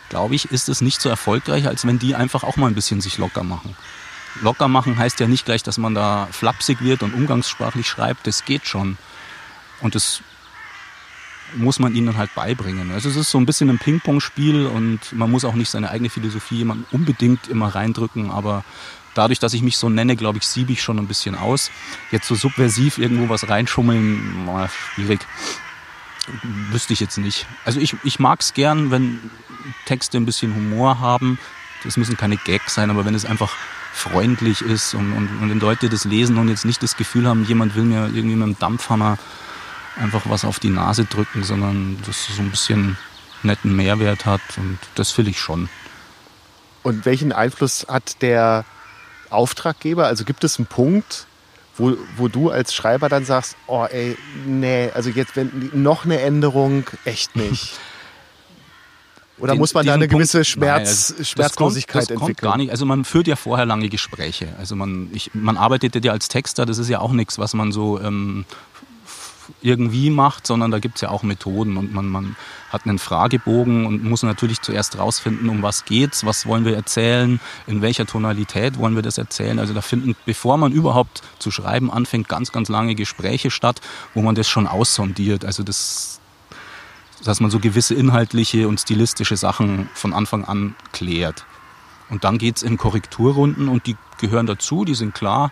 glaube ich, ist es nicht so erfolgreich, als wenn die einfach auch mal ein bisschen sich locker machen. Locker machen heißt ja nicht gleich, dass man da flapsig wird und umgangssprachlich schreibt. Das geht schon. Und das muss man ihnen halt beibringen. Also es ist so ein bisschen ein Ping-Pong-Spiel und man muss auch nicht seine eigene Philosophie jemand unbedingt immer reindrücken, aber dadurch, dass ich mich so nenne, glaube ich, siebe ich schon ein bisschen aus. Jetzt so subversiv irgendwo was reinschummeln, na, schwierig. Wüsste ich jetzt nicht. Also ich, ich mag es gern, wenn Texte ein bisschen Humor haben. Das müssen keine Gags sein, aber wenn es einfach freundlich ist und, und, und wenn Leute das lesen und jetzt nicht das Gefühl haben, jemand will mir irgendwie mit dem Dampfhammer einfach was auf die Nase drücken, sondern dass es so ein bisschen netten Mehrwert hat und das will ich schon. Und welchen Einfluss hat der Auftraggeber? Also gibt es einen Punkt, wo, wo du als Schreiber dann sagst, oh ey, nee, also jetzt wenn noch eine Änderung, echt nicht. Oder den, muss man da eine gewisse Punkt, Schmerz, nein, also Schmerzlosigkeit das kommt, das entwickeln? Kommt gar nicht. Also man führt ja vorher lange Gespräche. Also man, ich, man arbeitet ja als Texter, das ist ja auch nichts, was man so ähm, irgendwie macht, sondern da gibt es ja auch Methoden und man, man hat einen Fragebogen und muss natürlich zuerst rausfinden, um was geht's, was wollen wir erzählen, in welcher Tonalität wollen wir das erzählen. Also da finden, bevor man überhaupt zu schreiben anfängt, ganz, ganz lange Gespräche statt, wo man das schon aussondiert. Also das, dass man so gewisse inhaltliche und stilistische Sachen von Anfang an klärt. Und dann geht es in Korrekturrunden und die gehören dazu, die sind klar.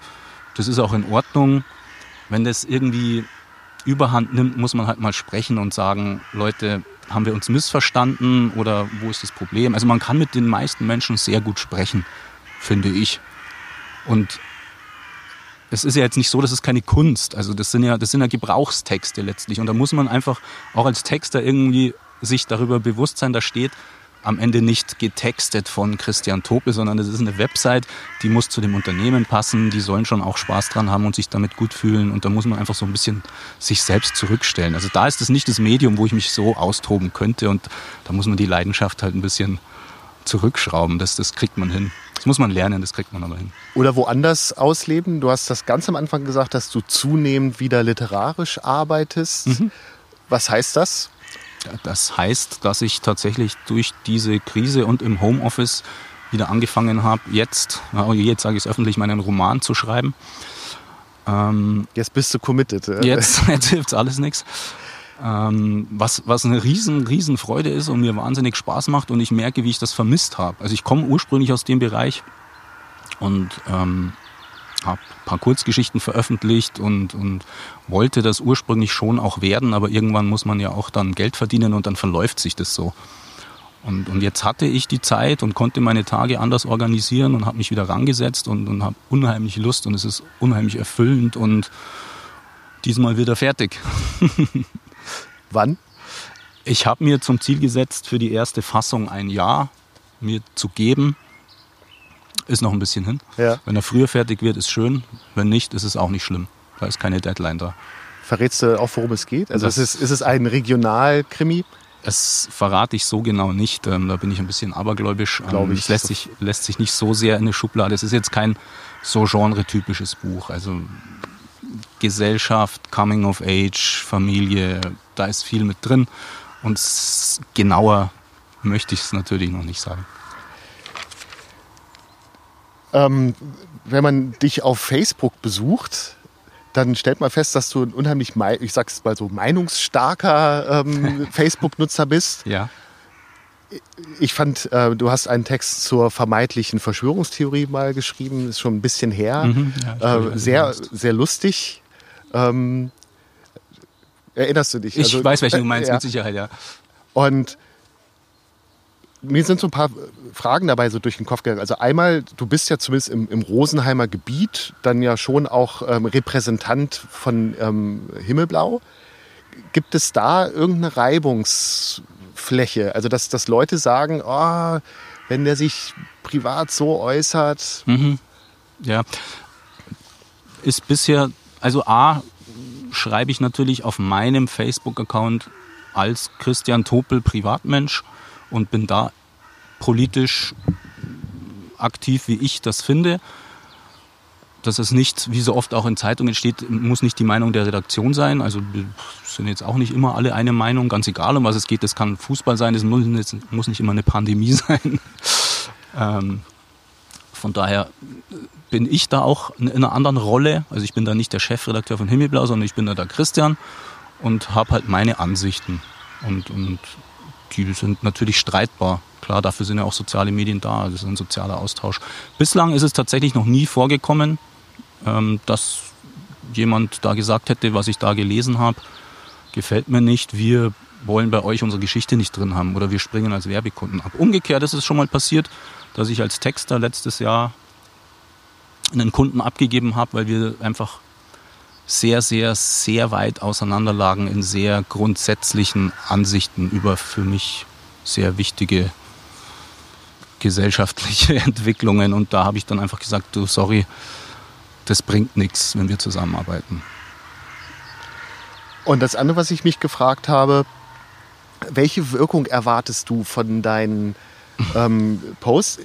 Das ist auch in Ordnung. Wenn das irgendwie überhand nimmt, muss man halt mal sprechen und sagen, Leute, haben wir uns missverstanden oder wo ist das Problem? Also man kann mit den meisten Menschen sehr gut sprechen, finde ich. Und es ist ja jetzt nicht so, das ist keine Kunst. Also das sind ja, das sind ja Gebrauchstexte letztlich. Und da muss man einfach auch als Texter irgendwie sich darüber bewusst sein, da steht, am Ende nicht getextet von Christian Tope, sondern es ist eine Website, die muss zu dem Unternehmen passen, die sollen schon auch Spaß dran haben und sich damit gut fühlen und da muss man einfach so ein bisschen sich selbst zurückstellen. Also da ist es nicht das Medium, wo ich mich so austoben könnte und da muss man die Leidenschaft halt ein bisschen zurückschrauben, das, das kriegt man hin. Das muss man lernen, das kriegt man aber hin. Oder woanders ausleben. Du hast das ganz am Anfang gesagt, dass du zunehmend wieder literarisch arbeitest. Mhm. Was heißt das? Das heißt, dass ich tatsächlich durch diese Krise und im Homeoffice wieder angefangen habe, jetzt, jetzt sage ich es öffentlich, meinen Roman zu schreiben. Ähm, jetzt bist du committed. Jetzt, jetzt hilft alles nichts. Ähm, was, was eine riesen, riesen Freude ist und mir wahnsinnig Spaß macht und ich merke, wie ich das vermisst habe. Also ich komme ursprünglich aus dem Bereich und ähm, habe ein paar Kurzgeschichten veröffentlicht und, und wollte das ursprünglich schon auch werden, aber irgendwann muss man ja auch dann Geld verdienen und dann verläuft sich das so. Und, und jetzt hatte ich die Zeit und konnte meine Tage anders organisieren und habe mich wieder rangesetzt und, und habe unheimlich Lust und es ist unheimlich erfüllend und diesmal wieder fertig. Wann? Ich habe mir zum Ziel gesetzt, für die erste Fassung ein Jahr mir zu geben. Ist noch ein bisschen hin. Ja. Wenn er früher fertig wird, ist schön. Wenn nicht, ist es auch nicht schlimm. Da ist keine Deadline da. Verrätst du auch, worum es geht? Also Das- ist es, ist es ein Regionalkrimi? Das verrate ich so genau nicht. Ähm, da bin ich ein bisschen abergläubisch. Ähm, ich. Es lässt sich, lässt sich nicht so sehr in eine Schublade. Es ist jetzt kein so genre-typisches Buch. Also Gesellschaft, Coming of Age, Familie, da ist viel mit drin. Und genauer möchte ich es natürlich noch nicht sagen. Ähm, wenn man dich auf Facebook besucht, dann stellt man fest, dass du ein unheimlich, ich sag's mal so, meinungsstarker ähm, Facebook-Nutzer bist. Ja. Ich fand, äh, du hast einen Text zur vermeintlichen Verschwörungstheorie mal geschrieben, ist schon ein bisschen her. Mhm, ja, äh, sehr, sehr lustig. Ähm, erinnerst du dich? Ich Also, weiß, welchen du meinst, ja. mit Sicherheit, ja. Und mir sind so ein paar Fragen dabei so durch den Kopf gegangen. Also einmal, du bist ja zumindest im, im Rosenheimer Gebiet dann ja schon auch ähm, Repräsentant von ähm, Himmelblau. Gibt es da irgendeine Reibungsfläche? Also dass, dass Leute sagen, oh, wenn der sich privat so äußert, Mhm. Ja. Ist bisher, also A, schreibe ich natürlich auf meinem Facebook-Account als Christian Topel Privatmensch und bin da politisch aktiv, wie ich das finde. Das ist nicht, wie so oft auch in Zeitungen steht, muss nicht die Meinung der Redaktion sein. Also sind jetzt auch nicht immer alle eine Meinung, ganz egal, um was es geht. Das kann Fußball sein, das muss nicht immer eine Pandemie sein. Ähm, von daher bin ich da auch in einer anderen Rolle. Also ich bin da nicht der Chefredakteur von Himmelblau, sondern ich bin da der Christian und habe halt meine Ansichten. Und, und die sind natürlich streitbar. Klar, dafür sind ja auch soziale Medien da. Das ist ein sozialer Austausch. Bislang ist es tatsächlich noch nie vorgekommen, ähm, dass jemand da gesagt hätte, was ich da gelesen habe, gefällt mir nicht. Wir wollen bei euch unsere Geschichte nicht drin haben oder wir springen als Werbekunden ab. Umgekehrt ist es schon mal passiert, dass ich als Texter letztes Jahr einen Kunden abgegeben habe, weil wir einfach sehr, sehr, sehr weit auseinander lagen in sehr grundsätzlichen Ansichten über für mich sehr wichtige gesellschaftliche Entwicklungen. Und da habe ich dann einfach gesagt, du, sorry, das bringt nichts, wenn wir zusammenarbeiten. Und das andere, was ich mich gefragt habe, welche Wirkung erwartest du von deinen ähm, Posts?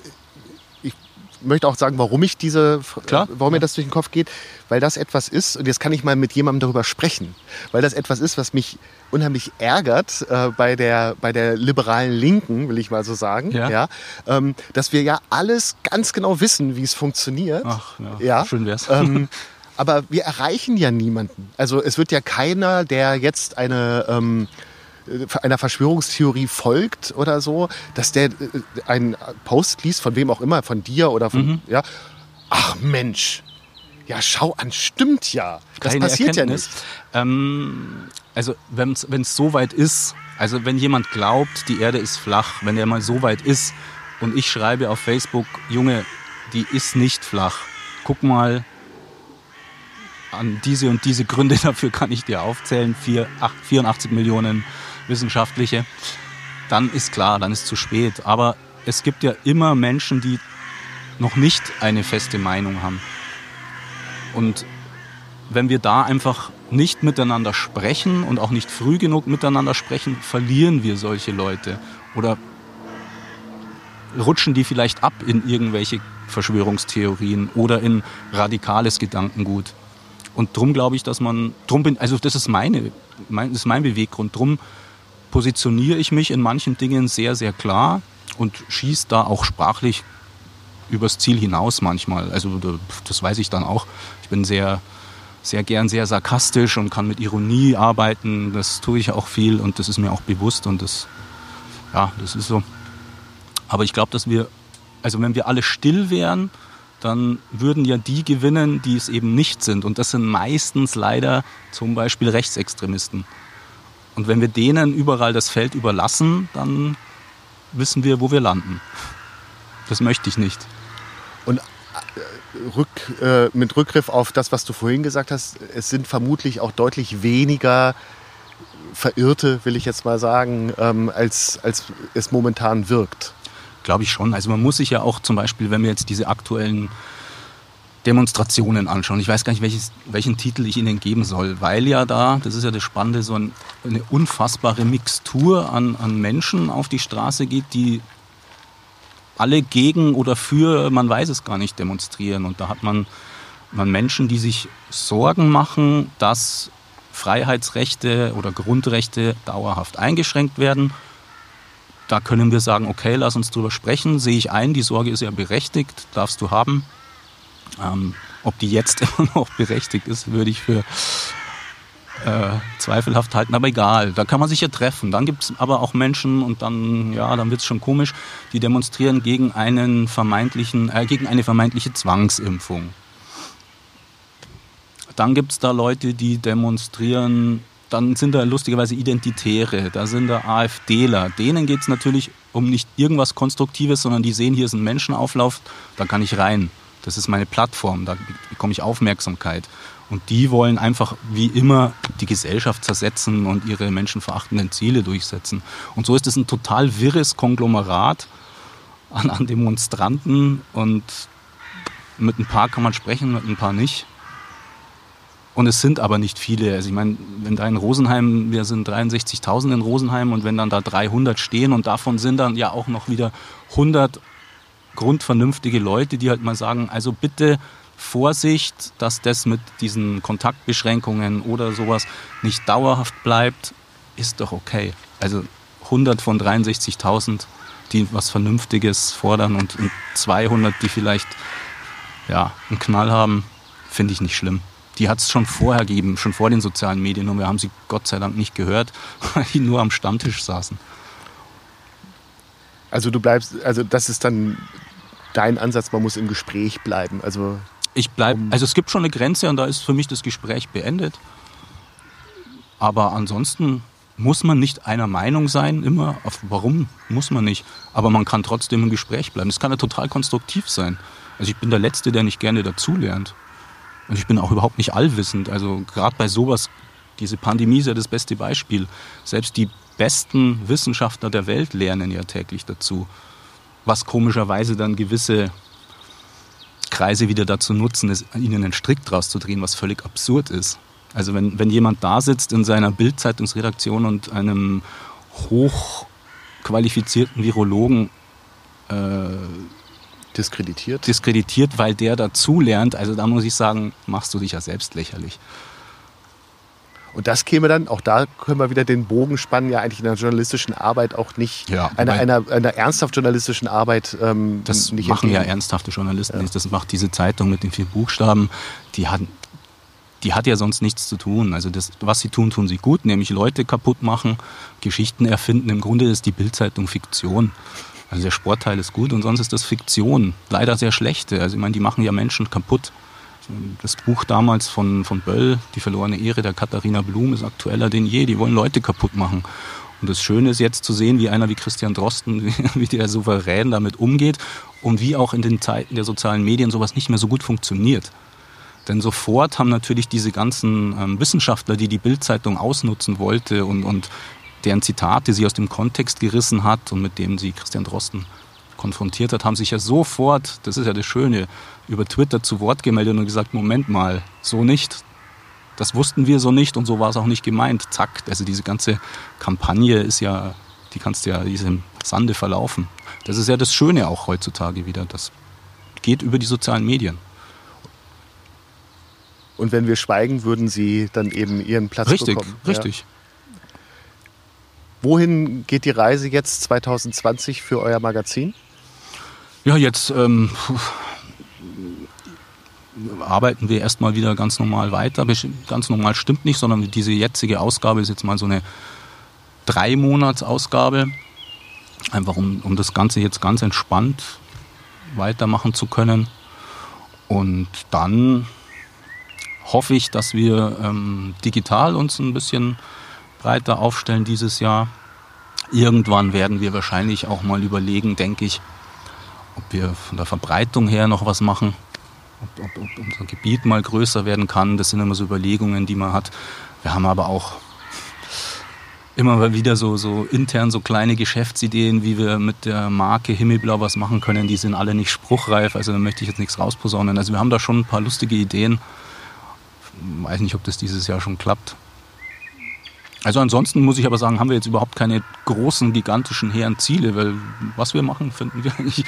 Ich möchte auch sagen, warum ich diese, Klar. warum mir das durch den Kopf geht, weil das etwas ist, und jetzt kann ich mal mit jemandem darüber sprechen, weil das etwas ist, was mich unheimlich ärgert äh, bei, der, bei der liberalen Linken, will ich mal so sagen, Ja. ähm, dass wir ja alles ganz genau wissen, wie es funktioniert. Ach, ja, Ja. schön wär's. Ähm, aber wir erreichen ja niemanden. Also es wird ja keiner, der jetzt eine ähm, äh, einer Verschwörungstheorie folgt oder so, dass der äh, einen Post liest, von wem auch immer, von dir oder von, Mhm. ja. Ach Mensch, ja schau an, stimmt ja. Das Keine passiert Erkenntnis. ja nicht. Ähm, also wenn es so weit ist, also wenn jemand glaubt, die Erde ist flach, wenn er mal so weit ist und ich schreibe auf Facebook, Junge, die ist nicht flach. Guck mal, an diese und diese Gründe dafür kann ich dir aufzählen, Vier, ach, 84 Millionen wissenschaftliche, dann ist klar, dann ist zu spät. Aber es gibt ja immer Menschen, die noch nicht eine feste Meinung haben. Und wenn wir da einfach nicht miteinander sprechen und auch nicht früh genug miteinander sprechen, verlieren wir solche Leute oder rutschen die vielleicht ab in irgendwelche Verschwörungstheorien oder in radikales Gedankengut. Und drum glaube ich, dass man, drum bin, also das ist meine, mein, das ist mein Beweggrund. Drum positioniere ich mich in manchen Dingen sehr, sehr klar und schieße da auch sprachlich übers Ziel hinaus manchmal. Also da- das weiß ich dann auch. Ich bin sehr, sehr gern sehr sarkastisch und kann mit Ironie arbeiten. Das tue ich auch viel und das ist mir auch bewusst und das, ja, das ist so. Aber ich glaube, dass wir, also wenn wir alle still wären, dann würden ja die gewinnen, die es eben nicht sind. Und das sind meistens leider zum Beispiel Rechtsextremisten. Und wenn wir denen überall das Feld überlassen, dann wissen wir, wo wir landen. Das möchte ich nicht. Und äh, Rück, äh, mit Rückgriff auf das, was du vorhin gesagt hast, es sind vermutlich auch deutlich weniger Verirrte, will ich jetzt mal sagen, ähm, als, als es momentan wirkt. Glaube ich schon. Also man muss sich ja auch zum Beispiel, wenn wir jetzt diese aktuellen Demonstrationen anschauen. Ich weiß gar nicht, welches, welchen Titel ich Ihnen geben soll, weil ja da, das ist ja das Spannende, so ein, eine unfassbare Mixtur an, an Menschen auf die Straße geht, die alle gegen oder für, man weiß es gar nicht, demonstrieren. Und da hat man, man Menschen, die sich Sorgen machen, dass Freiheitsrechte oder Grundrechte dauerhaft eingeschränkt werden. Da können wir sagen, okay, lass uns drüber sprechen, sehe ich ein, die Sorge ist ja berechtigt, darfst du haben. Ähm, ob die jetzt immer noch berechtigt ist, würde ich für äh, zweifelhaft halten, aber egal, da kann man sich ja treffen. Dann gibt es aber auch Menschen und dann, ja, dann wird es schon komisch, die demonstrieren gegen einen vermeintlichen, äh, gegen eine vermeintliche Zwangsimpfung. Dann gibt es da Leute, die demonstrieren, dann sind da lustigerweise Identitäre, da sind da AfDler. Denen geht es natürlich um nicht irgendwas Konstruktives, sondern die sehen, hier ist ein Menschenauflauf, da kann ich rein. Das ist meine Plattform, da bekomme ich Aufmerksamkeit. Und die wollen einfach wie immer die Gesellschaft zersetzen und ihre menschenverachtenden Ziele durchsetzen. Und so ist es ein total wirres Konglomerat an, an Demonstranten und mit ein paar kann man sprechen, mit ein paar nicht. Und es sind aber nicht viele. Also ich meine, wenn da in Rosenheim, wir sind 63.000 in Rosenheim und wenn dann da 300 stehen und davon sind dann ja auch noch wieder 100 grundvernünftige Leute, die halt mal sagen, also bitte Vorsicht, dass das mit diesen Kontaktbeschränkungen oder sowas nicht dauerhaft bleibt, ist doch okay. Also 100 von 63.000, die was Vernünftiges fordern und 200, die vielleicht ja, einen Knall haben, finde ich nicht schlimm. Die hat es schon vorher gegeben, schon vor den sozialen Medien und wir haben sie Gott sei Dank nicht gehört, weil die nur am Stammtisch saßen. Also du bleibst, also das ist dann dein Ansatz, man muss im Gespräch bleiben. Also ich bleibe, also es gibt schon eine Grenze und da ist für mich das Gespräch beendet. Aber ansonsten muss man nicht einer Meinung sein, immer. Warum muss man nicht? Aber man kann trotzdem im Gespräch bleiben. Das kann ja total konstruktiv sein. Also ich bin der Letzte, der nicht gerne dazulernt. Und ich bin auch überhaupt nicht allwissend. Also gerade bei sowas, diese Pandemie ist ja das beste Beispiel. Selbst die besten Wissenschaftler der Welt lernen ja täglich dazu. Was komischerweise dann gewisse Kreise wieder dazu nutzen, es, ihnen einen Strick draus zu drehen, was völlig absurd ist. Also wenn, wenn jemand da sitzt in seiner Bildzeitungsredaktion und einem hochqualifizierten Virologen äh, diskreditiert. diskreditiert, weil der dazulernt, also da muss ich sagen, machst du dich ja selbst lächerlich. Und das käme dann, auch da können wir wieder den Bogen spannen, ja eigentlich in der journalistischen Arbeit auch nicht, ja, einer, einer, einer ernsthaft journalistischen Arbeit ähm, Das nicht machen entgegen. ja ernsthafte Journalisten nicht. Das macht diese Zeitung mit den vier Buchstaben. Die hat, die hat ja sonst nichts zu tun. Also das, was sie tun, tun sie gut, nämlich Leute kaputt machen, Geschichten erfinden. Im Grunde ist die Bildzeitung Fiktion. Also der Sportteil ist gut und sonst ist das Fiktion. Leider sehr schlechte. Also ich meine, die machen ja Menschen kaputt. Das Buch damals von, von Böll, Die verlorene Ehre der Katharina Blum, ist aktueller denn je. Die wollen Leute kaputt machen. Und das Schöne ist jetzt zu sehen, wie einer wie Christian Drosten, wie der souverän damit umgeht und wie auch in den Zeiten der sozialen Medien sowas nicht mehr so gut funktioniert. Denn sofort haben natürlich diese ganzen ähm, Wissenschaftler, die die Bildzeitung ausnutzen wollte und, und deren Zitate sie aus dem Kontext gerissen hat und mit dem sie Christian Drosten konfrontiert hat, haben sich ja sofort, das ist ja das Schöne, über Twitter zu Wort gemeldet und gesagt, Moment mal, so nicht. Das wussten wir so nicht und so war es auch nicht gemeint. Zack, also diese ganze Kampagne ist ja, die kannst du ja diesem Sande verlaufen. Das ist ja das Schöne auch heutzutage wieder. Das geht über die sozialen Medien. Und wenn wir schweigen, würden sie dann eben ihren Platz Richtig, bekommen. richtig. Ja. Wohin geht die Reise jetzt 2020 für euer Magazin? Ja, jetzt ähm, arbeiten wir erstmal wieder ganz normal weiter. Ganz normal stimmt nicht, sondern diese jetzige Ausgabe ist jetzt mal so eine Drei-Monats-Ausgabe. Einfach um, um das Ganze jetzt ganz entspannt weitermachen zu können. Und dann hoffe ich, dass wir ähm, digital uns ein bisschen breiter aufstellen dieses Jahr. Irgendwann werden wir wahrscheinlich auch mal überlegen, denke ich, ob wir von der Verbreitung her noch was machen, ob, ob, ob unser Gebiet mal größer werden kann. Das sind immer so Überlegungen, die man hat. Wir haben aber auch immer wieder so, so intern so kleine Geschäftsideen, wie wir mit der Marke Himmelblau was machen können. Die sind alle nicht spruchreif, also da möchte ich jetzt nichts rausposaunen. Also wir haben da schon ein paar lustige Ideen. Weiß nicht, ob das dieses Jahr schon klappt. Also ansonsten muss ich aber sagen, haben wir jetzt überhaupt keine großen, gigantischen, hehren Ziele, weil was wir machen, finden wir eigentlich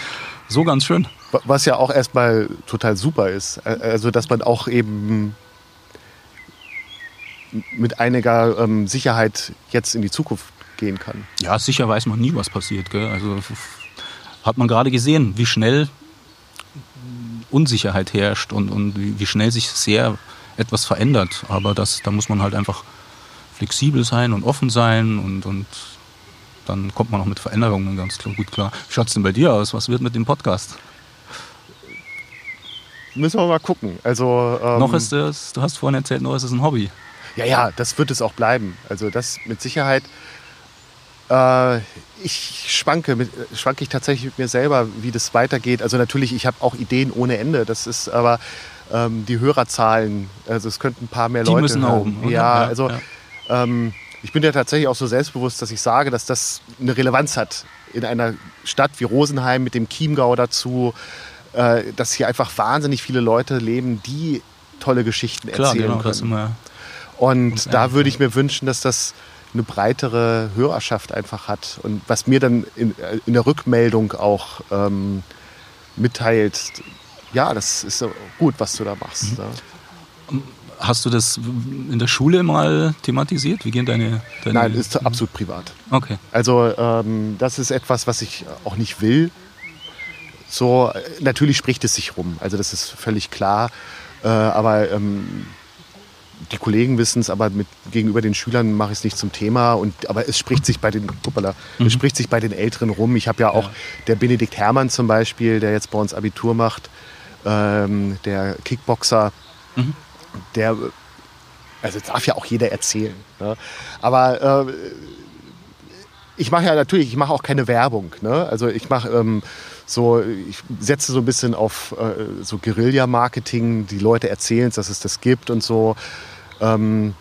so ganz schön. Was ja auch erstmal total super ist. Also, dass man auch eben mit einiger ähm, Sicherheit jetzt in die Zukunft gehen kann. Ja, sicher weiß man nie, was passiert. Gell? Also hat man gerade gesehen, wie schnell Unsicherheit herrscht und, und wie, wie schnell sich sehr etwas verändert. Aber das, da muss man halt einfach flexibel sein und offen sein und, und dann kommt man auch mit Veränderungen ganz klar, gut klar. Wie schaut es denn bei dir aus? Was wird mit dem Podcast? Müssen wir mal gucken. Also, ähm, noch ist es, du hast vorhin erzählt, noch ist es ein Hobby. Ja, ja, das wird es auch bleiben. Also das mit Sicherheit. Äh, ich schwanke, mit, schwanke ich tatsächlich mit mir selber, wie das weitergeht. Also natürlich, ich habe auch Ideen ohne Ende. Das ist aber ähm, die Hörerzahlen. Also es könnten ein paar mehr die Leute. Die müssen nach oben. Ja, ja, also ja. Ähm, ich bin ja tatsächlich auch so selbstbewusst, dass ich sage, dass das eine Relevanz hat in einer Stadt wie Rosenheim mit dem Chiemgau dazu, äh, dass hier einfach wahnsinnig viele Leute leben, die tolle Geschichten Klar, erzählen genau, können. Immer, und da würde ich mir wünschen, dass das eine breitere Hörerschaft einfach hat. Und was mir dann in, in der Rückmeldung auch ähm, mitteilt, ja, das ist gut, was du da machst. Mhm. Hast du das in der Schule mal thematisiert? Wie gehen deine. deine Nein, ist absolut privat. Okay. Also, ähm, das ist etwas, was ich auch nicht will. So, natürlich spricht es sich rum. Also, das ist völlig klar. Äh, aber ähm, die Kollegen wissen es, aber mit, gegenüber den Schülern mache ich es nicht zum Thema. Und, aber es spricht sich bei den, uppala, mhm. es spricht sich bei den Älteren rum. Ich habe ja auch ja. der Benedikt Hermann zum Beispiel, der jetzt bei uns Abitur macht, ähm, der Kickboxer, mhm. Der, also darf ja auch jeder erzählen. Ne? Aber äh, ich mache ja natürlich, ich mache auch keine Werbung. Ne? Also ich mache ähm, so, ich setze so ein bisschen auf äh, so Guerilla-Marketing. Die Leute erzählen es, dass es das gibt und so. Ähm,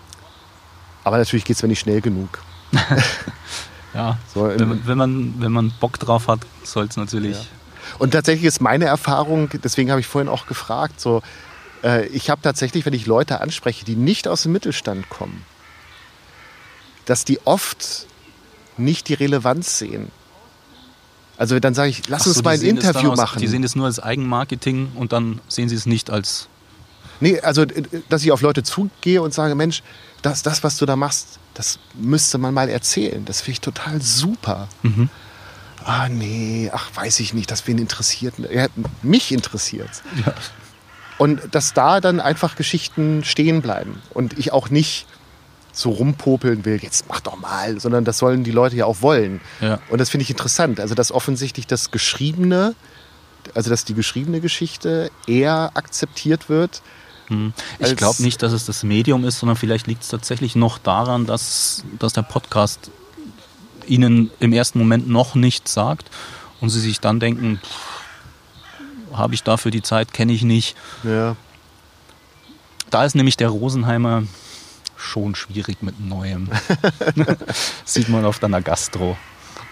aber natürlich geht es mir nicht schnell genug. ja, so, wenn, man, wenn, man, wenn man Bock drauf hat, soll es natürlich. Ja. Und tatsächlich ist meine Erfahrung, deswegen habe ich vorhin auch gefragt, so, äh, ich habe tatsächlich, wenn ich Leute anspreche, die nicht aus dem Mittelstand kommen, dass die oft nicht die Relevanz sehen. Also dann sage ich, lass so, uns mal ein Interview aus, machen. Die sehen es nur als Eigenmarketing und dann sehen sie es nicht als. Nee, also äh, dass ich auf Leute zugehe und sage, Mensch, das, das was du da machst, das müsste man mal erzählen. Das finde ich total super. Mhm. Ah, nee, ach, weiß ich nicht, dass wen interessiert. Ja, mich interessiert. Ja. Und dass da dann einfach Geschichten stehen bleiben und ich auch nicht so rumpopeln will, jetzt mach doch mal, sondern das sollen die Leute ja auch wollen. Ja. Und das finde ich interessant. Also, dass offensichtlich das Geschriebene, also dass die geschriebene Geschichte eher akzeptiert wird. Hm. Ich glaube nicht, dass es das Medium ist, sondern vielleicht liegt es tatsächlich noch daran, dass, dass der Podcast ihnen im ersten Moment noch nichts sagt und sie sich dann denken, habe ich dafür die Zeit, kenne ich nicht. Ja. Da ist nämlich der Rosenheimer schon schwierig mit Neuem. Sieht man oft an der Gastro.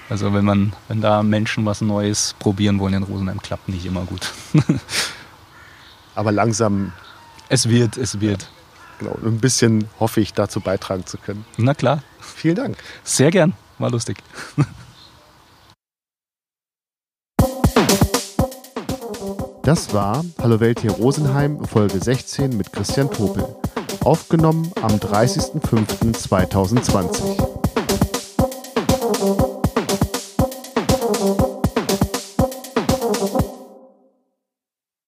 Also wenn man, wenn da Menschen was Neues probieren wollen in Rosenheim, klappt nicht immer gut. Aber langsam. Es wird, es wird. Ja, genau, ein bisschen hoffe ich, dazu beitragen zu können. Na klar. Vielen Dank. Sehr gern. War lustig. Das war Hallo Welt hier Rosenheim, Folge 16 mit Christian Topel aufgenommen am 30.05.2020.